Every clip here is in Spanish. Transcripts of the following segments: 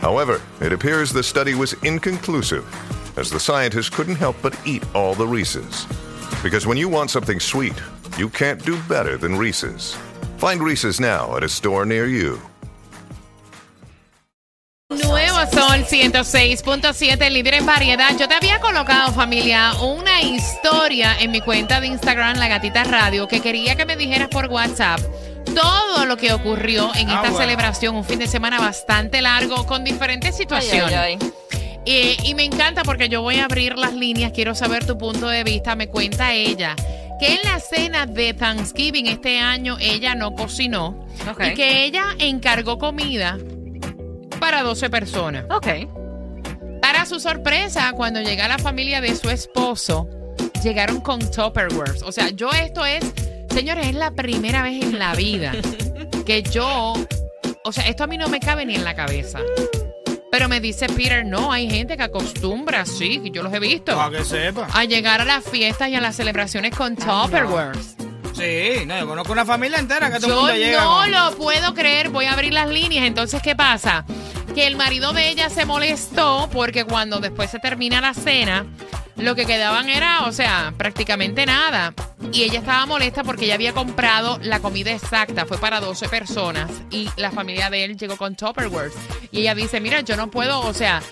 However, it appears the study was inconclusive, as the scientists couldn't help but eat all the Reese's. Because when you want something sweet, you can't do better than Reese's. Find Reese's now at a store near you. Nuevo Sol 106.7, líder en variedad. Yo te había colocado, familia, una historia en mi cuenta de Instagram, La Gatita Radio, que quería que me dijeras por WhatsApp todo lo que ocurrió en esta celebración, un fin de semana bastante largo, con diferentes situaciones. Y, y me encanta porque yo voy a abrir las líneas, quiero saber tu punto de vista. Me cuenta ella que en la cena de Thanksgiving este año ella no cocinó y que ella encargó comida para 12 personas. Ok. Para su sorpresa, cuando llega la familia de su esposo, llegaron con Tupperwares. O sea, yo esto es, señores, es la primera vez en la vida que yo, o sea, esto a mí no me cabe ni en la cabeza. Pero me dice Peter, no, hay gente que acostumbra, sí, que yo los he visto, Para que sepa. a llegar a las fiestas y a las celebraciones con Tupperwares. Sí, no, yo conozco una familia entera que todo el Yo mundo llega. no con- lo puedo creer. Voy a abrir las líneas. Entonces, ¿qué pasa? Que el marido de ella se molestó porque cuando después se termina la cena, lo que quedaban era, o sea, prácticamente nada. Y ella estaba molesta porque ella había comprado la comida exacta. Fue para 12 personas. Y la familia de él llegó con Tupperware. Y ella dice, mira, yo no puedo, o sea,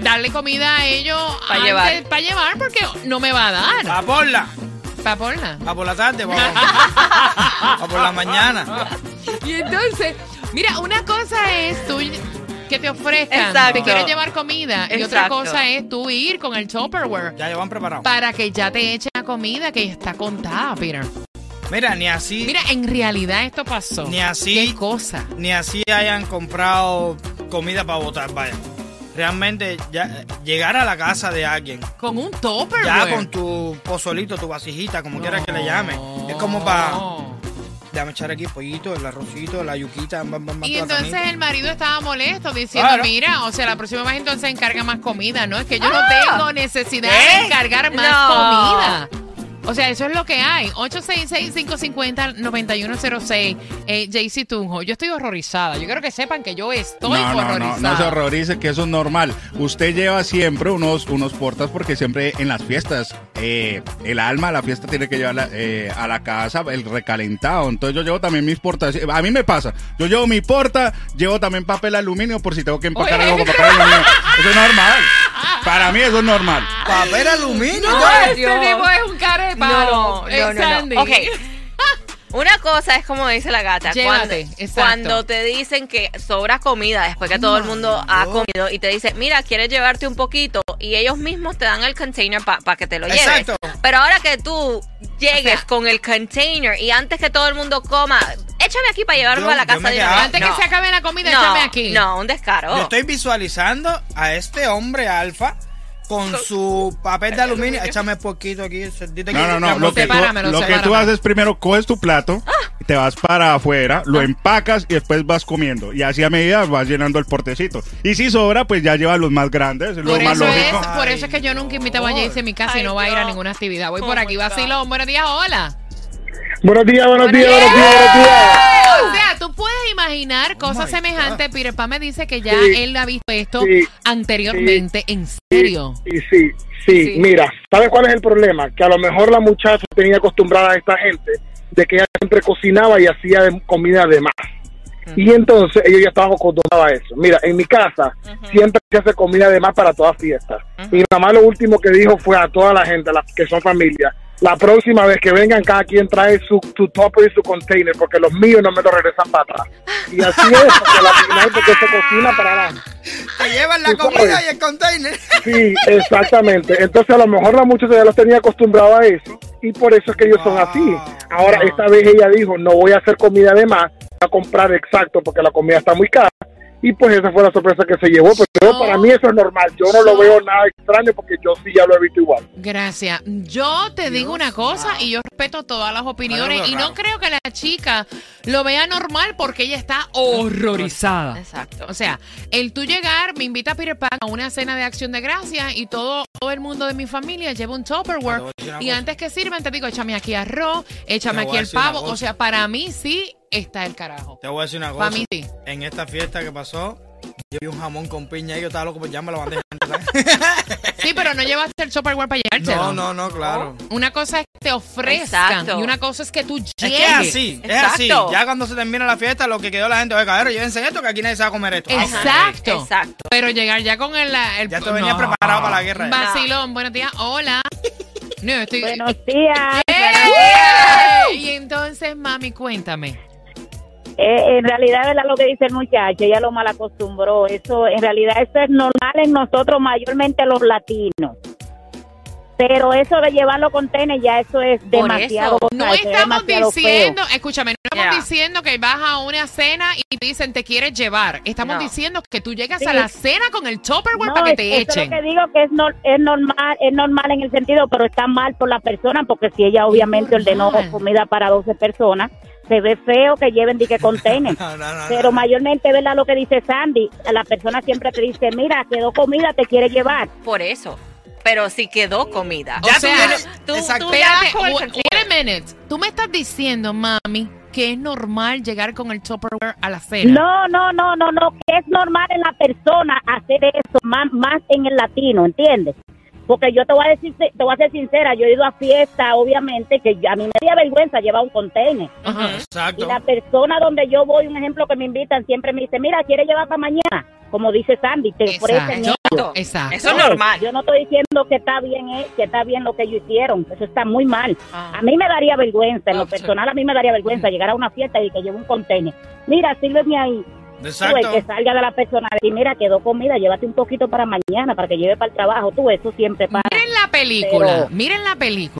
darle comida a ellos Pa' llevar. Para llevar porque no me va a dar. A porla. Para porla. A por la tarde, a por la mañana. Y entonces, mira, una cosa es tú que te ofrezcan, Exacto. te quieren llevar comida, y otra cosa es tú ir con el Tupperware Ya llevan preparado. para que ya te echen la comida que está contada, Peter. Mira, ni así, Mira, en realidad esto pasó. Ni así. ¿Qué cosa? ni así hayan comprado comida para botar, vaya. Realmente, ya llegar a la casa de alguien, Con un Tupperware. ya con tu pozolito, tu vasijita, como quieras que le llame, es como para, déjame echar aquí pollito, el arrocito, la yuquita, bam, bam, bam, Y entonces el marido estaba molesto diciendo, Claro. mira, o sea, la próxima vez entonces encarga más comida, ¿no? Es que yo no Ah. tengo necesidad de ¿Qué? encargar más No. comida. O sea, eso es lo que hay. 866-550-9106. Eh, JC Tunjo, yo estoy horrorizada. Yo quiero que sepan que yo estoy No, no, no, horrorizada. no se horrorice, que eso es normal. Usted lleva siempre unos, unos portas porque siempre en las fiestas, eh, el alma la fiesta tiene que llevar eh, a la casa el recalentado. Entonces yo llevo también mis portas. A mí me pasa, yo llevo mi porta, llevo también papel aluminio por si tengo que empacar Oye. algo con papel aluminio. Eso es normal. Para mí eso es normal. Papel aluminio. No, este tipo es un cara de palo. No, Eh, no, no, Sandy. no. Ok. Una cosa es como dice la gata. Llévate, cuando, te dicen que sobra comida después que todo el mundo ha comido y te dice, mira, quieres llevarte un poquito y ellos mismos te dan el container para que te lo lleves. Exacto. Pero ahora que tú llegues O sea- con el container y antes que todo el mundo coma, échame aquí para llevarlo a la casa de una. Antes No. que se acabe la comida, no, échame aquí. No, un descaro. Yo estoy visualizando a este hombre alfa con su papel de aluminio. Échame poquito aquí. No, que- no, no. Lo que, tú, lo que tú haces primero, coges tu plato, y te vas para afuera, lo empacas y después vas comiendo. Y así a medida vas llenando el portecito. Y si sobra, pues ya lleva los más grandes, es lo Por más eso, es, lógico. por eso es que yo nunca invitaba a Jace en mi casa y no va a ir a ninguna actividad. Voy Oh por my aquí, vacilón. Buenos días, hola. Buenos días, buenos días, buenos días, buenos días. Tú puedes imaginar cosas my semejantes. Peter Pan me dice que ya Sí. él ha visto esto Sí. anteriormente. ¿En serio? Y sí, sí, Sí. mira, ¿sabes cuál es el problema? Que a lo mejor la muchacha tenía acostumbrada a esta gente de que ella siempre cocinaba y hacía comida de más. Y entonces ellos ya estaban acostumbrados a eso. Mira, en mi casa siempre se hace comida de más para todas fiestas. Mi mamá lo último que dijo fue a toda la gente, las que son familia, la próxima vez que vengan cada quien trae su, su topper y su container, porque los míos no me lo regresan para atrás. Y así es, porque la final porque se cocina para adelante. Te llevan la comida y el container. Sí, exactamente. Entonces a lo mejor la muchacha ya los tenía acostumbrado a eso y por eso es que ellos son así. Ahora esta vez ella dijo, no voy a hacer comida de más, voy a comprar exacto porque la comida está muy cara y pues esa fue la sorpresa que se llevó. Pero No. para mí eso es normal. Yo no lo veo nada extraño porque yo sí ya lo he visto igual. Gracias. Yo te digo una cosa y yo respeto todas las opiniones y no creo que la chica lo vea normal porque ella está horrorizada. Exacto. O sea, el tú llegar, me invita a Peter Pan a una cena de acción de gracias y todo, todo el mundo de mi familia lleva un Tupperware. Y cosa. antes que sirvan, te digo, échame aquí arroz, échame aquí el pavo. O sea, para mí sí está el carajo. Te voy a decir una cosa. mí sí. En esta fiesta que pasó, yo vi un jamón con piña y yo estaba loco, pues ya me lo mandé. Sí, pero no llevaste el Tupperware para llevárselo. no, no, no, claro. Una cosa es que te ofrezcan Exacto. y una cosa es que tú llegues. Es que es así, es así. Ya cuando se termina la fiesta, lo que quedó la gente, oye, cabrón, llévense esto, que aquí nadie se va a comer esto. Exacto. Exacto. Pero llegar ya con el... el Ya te venía preparado para la guerra. Vacilón, buenos días. Hola. No, estoy... Buenos días. ¡Eh! Y entonces, mami, cuéntame. Eh, en realidad, ¿verdad lo que dice el muchacho? Ella lo mal acostumbró. Eso, en realidad, eso es normal en nosotros, mayormente los latinos. Pero eso de llevarlo con tenis, ya eso es Por demasiado. eso. No estamos demasiado feo. diciendo, escúchame, no estamos diciendo que vas a una cena y te dicen te quieres llevar. Estamos No. diciendo que tú llegas Sí. a la cena con el Tupperware No, para que es- te eso echen. es lo que digo que es, nor- es normal, es normal en el sentido, pero está mal por la persona, porque si ella obviamente ordenó comida para 12 personas, se ve feo que lleven dique container. No, no, no, Pero no. mayormente, ¿verdad lo que dice Sandy? La persona siempre te dice, mira, quedó comida, te quiere llevar. Por eso. Pero si quedó comida. O Ya sea, tú- exacto. tú ya- Espérate, con el wait, sencillo. wait a minute. Tú me estás diciendo, mami, que es normal llegar con el Tupperware a la cena. No, no, no, no, no, que es normal en la persona hacer eso, más, más en el latino, ¿entiendes? Porque yo te voy a decir, te voy a ser sincera, yo he ido a fiesta, obviamente, que a mí me da vergüenza llevar un container. Ajá. Y Exacto. la persona donde yo voy, un ejemplo que me invitan, siempre me dice, mira, ¿quieres llevar para mañana? Como dice Sandy, te ofrecen Exacto. eso. Exacto. Eso es normal. Yo no estoy diciendo que está bien, eh, que está bien lo que ellos hicieron. Eso está muy mal. Ah. A mí me daría vergüenza, en Ah, lo sí. personal a mí me daría vergüenza llegar a una fiesta y que lleve un container. Mira, sírveme ahí. Tú, el Exacto. que salga de la persona y mira, quedó comida, llévate un poquito para mañana, para que lleve para el trabajo. Tú, eso siempre pasa. Miren la película, Pero- miren la película.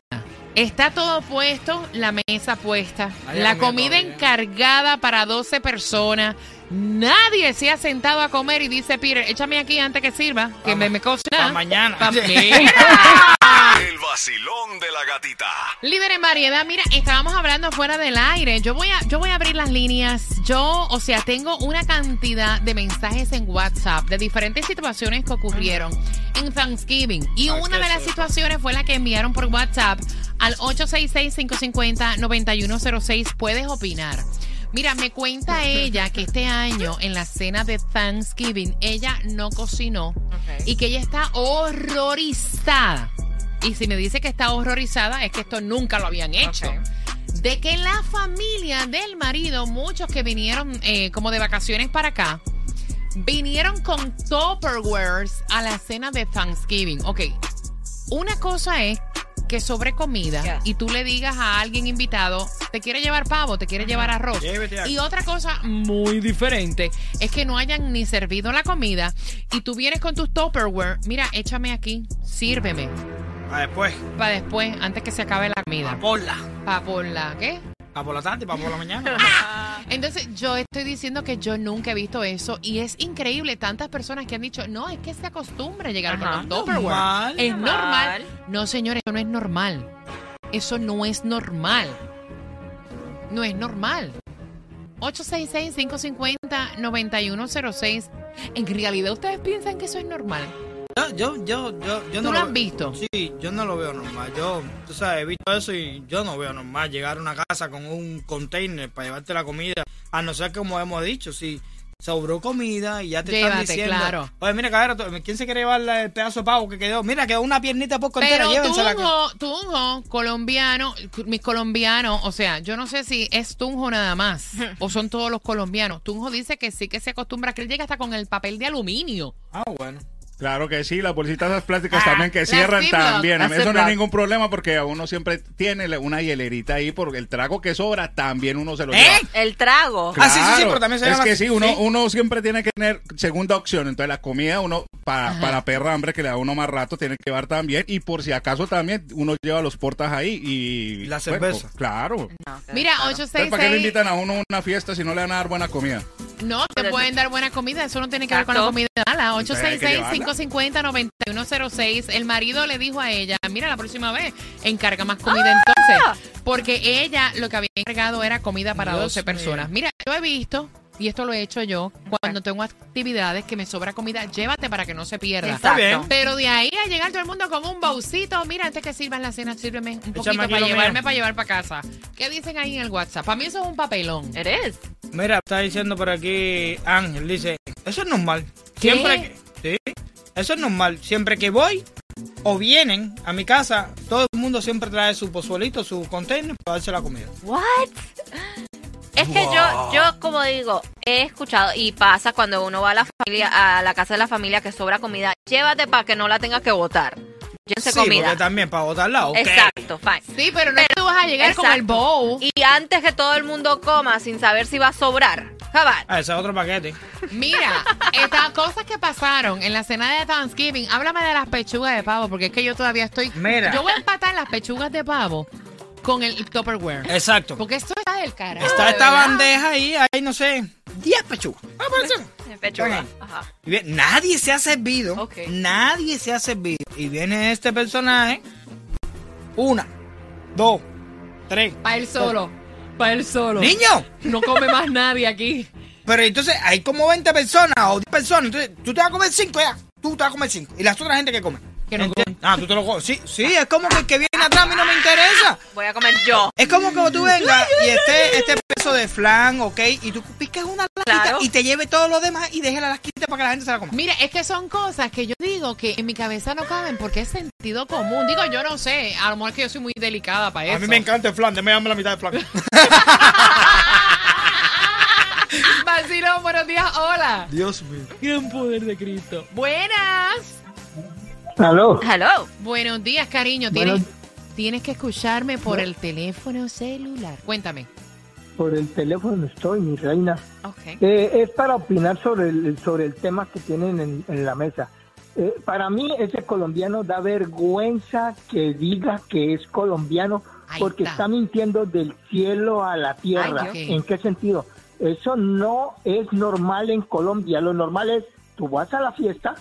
Está todo puesto, la mesa puesta, la comida encargada para 12 personas. Nadie se ha sentado a comer y dice, Peter, échame aquí antes que sirva, que me, me cocina. mañana. Pa- Mira. El vacilón de la gatita. Líder en variedad, mira, estábamos hablando fuera del aire. Yo voy a, yo voy a abrir las líneas. Yo, o sea, tengo una cantidad de mensajes en WhatsApp de diferentes situaciones que ocurrieron en Thanksgiving. Y una de las situaciones fue la que enviaron por WhatsApp al 866-550-9106. Puedes opinar. Mira, me cuenta ella que este año en la cena de Thanksgiving ella no cocinó y que ella está horrorizada. Y si me dice que está horrorizada es que esto nunca lo habían hecho. De que la familia del marido, muchos que vinieron eh, como de vacaciones para acá, vinieron con Tupperwares a la cena de Thanksgiving. Ok, una cosa es que sobre comida Yes. y tú le digas a alguien invitado, te quiere llevar pavo, te quiere llevar arroz. Llévete. Y otra cosa muy diferente es que no hayan ni servido la comida y tú vienes con tus Tupperware, mira, échame aquí, sírveme Ah, después, para después, antes que se acabe la comida. a por la. Para por la, ¿qué? A por la tarde y para por la mañana. Entonces yo estoy diciendo que yo nunca he visto eso y es increíble tantas personas que han dicho, no, es que se acostumbra a llegar Ajá. con los Tupperware. Normal. Es normal. Normal. No, señores, eso no es normal. Eso no es normal. No es normal. 866-550-9106. En realidad, ¿ustedes piensan que eso es normal? Yo, yo, yo, yo, yo ¿Tú no lo has veo- visto? Sí, yo no lo veo normal. Yo, tú sabes, he visto eso y yo no veo normal llegar a una casa con un container para llevarte la comida. A no ser como hemos dicho, si sobró comida y ya te están Llévate, diciendo. claro. Oye, mira, cabrón, tú- ¿quién se quiere llevar el pedazo de pavo que quedó? Mira, quedó una piernita por entera, Pero llévensela. Tunjo, Tunjo, colombiano, mis colombianos, o sea, yo no sé si es Tunjo nada más o son todos los colombianos. Tunjo dice que sí que se acostumbra, que él llega hasta con el papel de aluminio. Ah, bueno. Claro que sí, las bolsitas esas plásticas Ah, también que cierran también. A mí las eso no es Ziploc. ningún problema porque a uno siempre tiene una hielerita ahí porque el trago que sobra también uno se lo ¿Eh? lleva. El trago. Ah, sí, sí, sí, pero también se es llama que sí, uno, Sí. uno siempre tiene que tener segunda opción. Entonces la comida uno para, para perra hambre que le da uno más rato, tiene que llevar también. Y por si acaso también uno lleva los portas ahí y... La bueno, cerveza. claro. No, Mira, claro. Entonces, ¿Para qué le 866. invitan a uno a una fiesta si no le van a dar buena comida? No, te Pero pueden dar buena comida, eso no tiene que ver con la comida mala. Entonces hay que llevarla. 866-550-9106. El marido le dijo a ella, mira, la próxima vez encarga más comida entonces. Porque ella lo que había encargado era comida para Dios 12 mío. personas. Mira, yo he visto, y esto lo he hecho yo, cuando tengo actividades que me sobra comida, llévate para que no se pierda. Está bien. Exacto. Pero de ahí a llegar todo el mundo con un baucito, mira, antes que sirvan la cena, sírveme un poquito para llevarme mío. para llevar para casa. ¿Qué dicen ahí en el WhatsApp? Para mí eso es un papelón. Eres. Mira, está diciendo por aquí Ángel, dice, eso es normal. Siempre que, sí, eso es normal. Siempre que voy o vienen a mi casa, todo el mundo siempre trae su pozuelito, su container para darse la comida. What? Es que yo, yo como digo, he escuchado y pasa cuando uno va a la familia, a la casa de la familia que sobra comida, llévate para que no la tengas que botar. Sí, comida. porque también para botarla, ok. Exacto, fine. Sí, pero no es que tú vas a llegar con el bowl. Y antes que todo el mundo coma sin saber si va a sobrar. Jabal. Ah, ese es otro paquete. Mira, estas cosas que pasaron en la cena de Thanksgiving, háblame de las pechugas de pavo, porque es que yo todavía estoy. Mira. Yo voy a empatar las pechugas de pavo con el Tupperware. Exacto. Porque esto está del carajo. Está esta verdad. bandeja ahí, hay no sé, 10 pechugas. Ah. Pechuga. Ok. Ajá. Y bien, nadie se ha servido. Ok. Nadie se ha servido. Y viene este personaje. Una, dos, tres. Para él solo. Para él solo. ¡Niño! No come más nadie aquí. Pero entonces hay como 20 personas o 10 personas. Entonces tú te vas a comer 5 ya. Tú te vas a comer 5. ¿Y las otras gente que come? Que no. Ah, tú te lo comes. Sí, sí, es como que el que viene atrás a mí no me interesa. Voy a comer yo. Es como que tú vengas y esté este peso de flan, ok, y tú piques una lasquita Claro. y te lleve todo lo demás y deje la lasquita para que la gente se la coma. Mira, es que son cosas que yo digo que en mi cabeza no caben porque es sentido común. Digo, yo no sé. A lo mejor es que yo soy muy delicada para eso. A mí me encanta el flan, déjame darme la mitad de flan. Vacilón, buenos días. Hola. Dios mío. Gran poder de Cristo. Buenas. Aló. Hello. Buenos días, cariño. Buenos- Tienes, tienes que escucharme por el teléfono celular. Cuéntame. Por el teléfono estoy, mi reina. Ok. Eh, es para opinar sobre el, sobre el tema que tienen en, en la mesa. Eh, para mí, ese colombiano da vergüenza que diga que es colombiano Ahí porque está. está. mintiendo del cielo a la tierra. Ay. ¿En qué sentido? Eso no es normal en Colombia. Lo normal es, tú vas a la fiesta,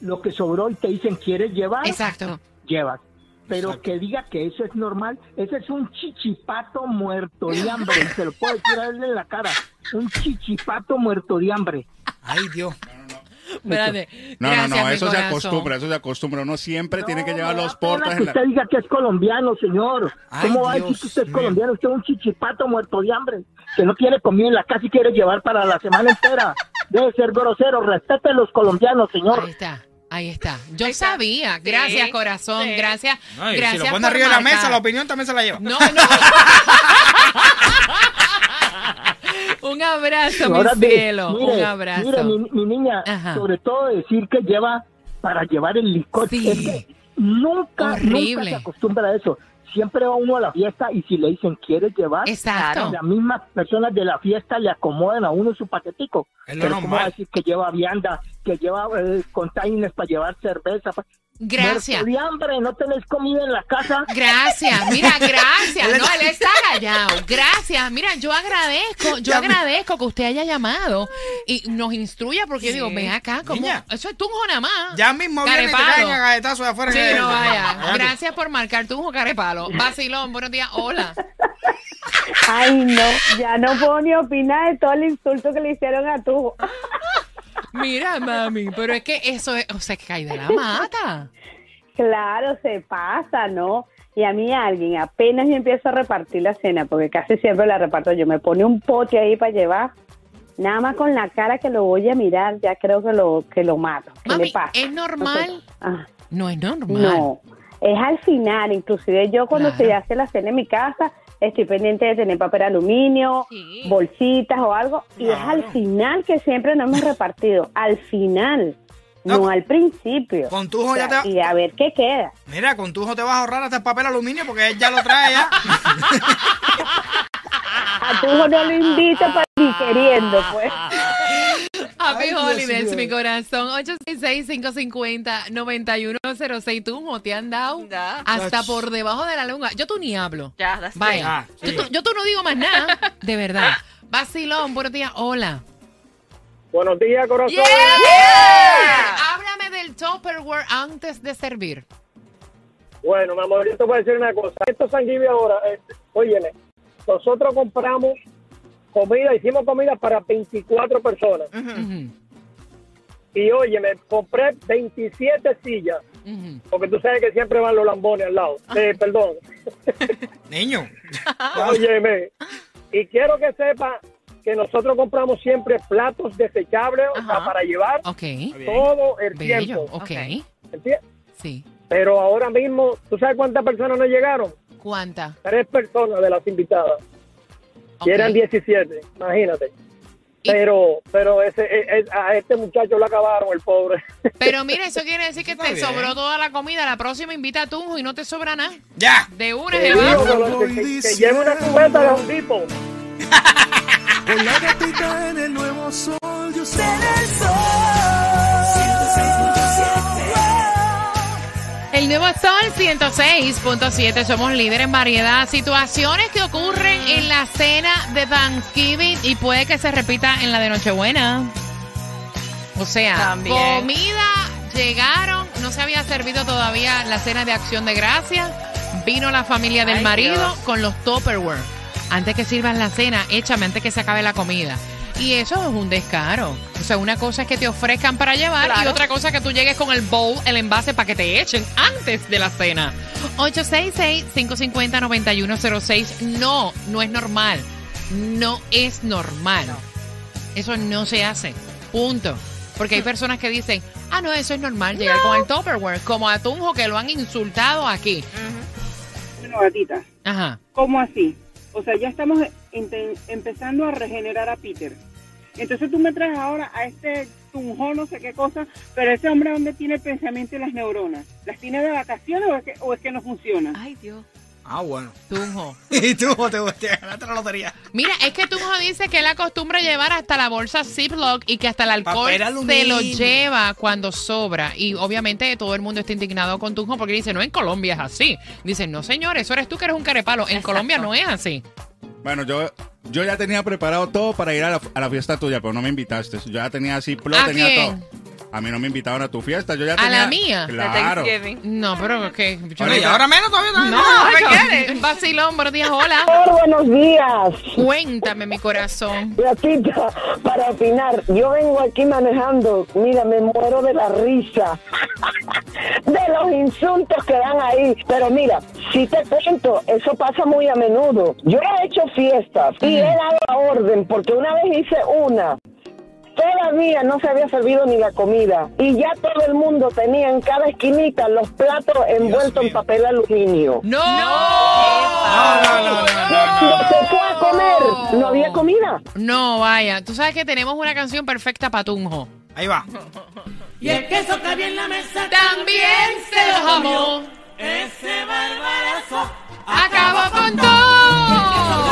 lo que sobró y te dicen, ¿quieres llevar? Exacto. Llevas. Pero Exacto. que diga que eso es normal, ese es un chichipato muerto de hambre. y se lo puedo decir a él en la cara. Un chichipato muerto de hambre. Ay, Dios. Espérate. No, Gracias, no, no, eso se acostumbra, eso se acostumbra. Uno siempre tiene que No, llevar los portas que en la... usted diga que es colombiano, señor. Ay, ¿Cómo va a decir que usted es colombiano? Usted es un chichipato muerto de hambre. Que no tiene comida en la casa y quiere llevar para la semana entera. Debe ser grosero. Respete a los colombianos, señor. Ahí está. Ahí está. Yo Ahí está. sabía. Sí, Gracias, corazón. sí. Gracias. Gracias si lo pone arriba de la mesa, la opinión también se la lleva. No, no. Un abrazo, mi Ahora cielo. mire, Un abrazo. Mire, mi, mi niña, Ajá. sobre todo decir que lleva para llevar el licor. Sí. Es que nunca, Horrible. nunca se acostumbra a eso. Siempre va uno a la fiesta y si le dicen, ¿quieres llevar? Exacto. Las mismas personas de la fiesta le acomodan a uno su paquetico. Es lo Pero ¿cómo va a normal. decir que lleva vianda, que lleva eh, containers para llevar cerveza? Gracias. De hambre, no tenés comida en la casa. Gracias, mira, gracias. No, él está callado. Gracias. Mira, yo agradezco, yo Ya- agradezco que usted haya llamado y nos instruya porque yo digo, ven acá, como eso es tunjo nada más. Ya mismo viene galletazos de afuera. Sí, no vaya. Gracias por marcar tunjo carepalo. Vacilón, buenos días. Hola. Ay, no, ya no puedo ni opinar de todo el insulto que le hicieron a tu. Mira, mami, pero es que eso es, o sea, que cae de la mata. Claro, se pasa, ¿no? Y a mí alguien, apenas yo empiezo a repartir la cena, porque casi siempre la reparto yo, me pone un pote ahí para llevar, nada más con la cara que lo voy a mirar, ya creo que lo que lo mato. ¿Qué Mami, le pasa? ¿es normal? Ah, No es normal. no, es al final, inclusive yo cuando Claro. se hace la cena en mi casa, estoy pendiente de tener papel aluminio, Sí. bolsitas o algo, y es al final que siempre no hemos repartido, al final, No, no, al principio. con tu hijo O sea, ya te- Y a ver qué queda. Mira, con tu hijo te vas a ahorrar hasta el papel aluminio porque él ya lo trae ya. A tu hijo no lo invito para ni queriendo, pues. Happy Ay, Holidays, mi corazón. 866-550-9106. Tú, te han dado Ya. hasta Ach. por debajo de la lengua. Yo tú ni hablo. Ya, that's Vaya. Ah, sí. yo, tú, yo tú no digo más nada. De verdad. Vacilón, buenos días. Hola. Buenos días, corazón. Háblame del Tupperware antes de servir. Bueno, mi amor, yo te voy a decir una cosa. Esto sanguíneo ahora, eh, óyeme, nosotros compramos comida, hicimos comida para 24 personas. Y óyeme, compré 27 sillas, porque tú sabes que siempre van los lambones al lado. Eh, perdón. Niño. Óyeme, y quiero que sepa que nosotros compramos siempre platos desechables o sea, Ajá. para llevar Ok. todo el Bello. tiempo. Ok. ¿entiendes? Sí. Pero ahora mismo, ¿tú sabes cuántas personas nos llegaron? ¿Cuánta? Tres personas de las invitadas. Y eran 17, imagínate. Pero, pero ese, e- e- a este muchacho lo acabaron, el pobre. Pero mira, eso quiere decir que te bien. sobró toda la comida. La próxima invita a Tunjo y no te sobra nada. Ya. De una digo va. que, que- que- lleve una cubeta de un tipo. Con la gatita en el nuevo sol, yo soy El nuevo Sol 106.7, somos líderes en variedad. Situaciones que ocurren en la cena de Thanksgiving y puede que se repita en la de Nochebuena. O sea, También. comida, llegaron, no se había servido todavía la cena de acción de gracia. Vino la familia del Ay, marido Dios. con los Tupperware. Antes que sirvan la cena, échame antes que se acabe la comida. Y eso es un descaro. O sea, una cosa es que te ofrezcan para llevar y otra cosa es que tú llegues con el bowl, el envase para que te echen antes de la cena. 866-550-9106. No, no es normal. No es normal. Eso no se hace. Punto. Porque hay personas que dicen, ah, no, eso es normal, llegar con el Tupperware. Como a Tunjo que lo han insultado aquí. Bueno, gatita, Ajá. ¿cómo así? O sea, ya estamos empezando a regenerar a Peter. Entonces tú me traes ahora a este tunjón, no sé qué cosa, pero ese hombre ¿dónde tiene el pensamiento y las neuronas? ¿Las tiene de vacaciones o es que, o es que no funciona? Ay, Dios. Ah, bueno. Tunjo. Y tú te, te ganaste la lotería. Mira, es que Tunjo dice que él acostumbra llevar hasta la bolsa Ziploc y que hasta el alcohol se lo lleva cuando sobra. Y obviamente todo el mundo está indignado con Tunjo porque dice, no, en Colombia es así. Dice, no, señor, eso eres tú que eres un carepalo. En Exacto. Colombia no es así. Bueno, yo, yo ya tenía preparado todo para ir a la, a la fiesta tuya, pero no me invitaste. Yo ya tenía así, ¿A tenía quién? todo. A mí no me invitaron a tu fiesta. Yo ya ¿A tenía, la mía? Claro. No, pero que... yo Ahora, y no- ahora menos todavía. No, todavía yo- quieres? Vacilón, buenos días, hola. buenos días. Cuéntame, mi corazón. Gatita, para opinar, yo vengo aquí manejando, mira, me muero de la risa, de los insultos que dan ahí. Pero mira, si te cuento, eso pasa muy a menudo. Yo he hecho fiestas y he dado la orden, porque una vez hice una. Todavía no se había servido ni la comida y ya todo el mundo tenía en cada esquinita los platos envueltos en papel aluminio. ¡No! ¡No! No, no, no, Cuando se fue a comer, no había comida. No, vaya. Tú sabes que tenemos una canción perfecta para Tunjo. Ahí va. Y el queso que había en la mesa también se lo jamó. Ese barbarazo acabó con todo.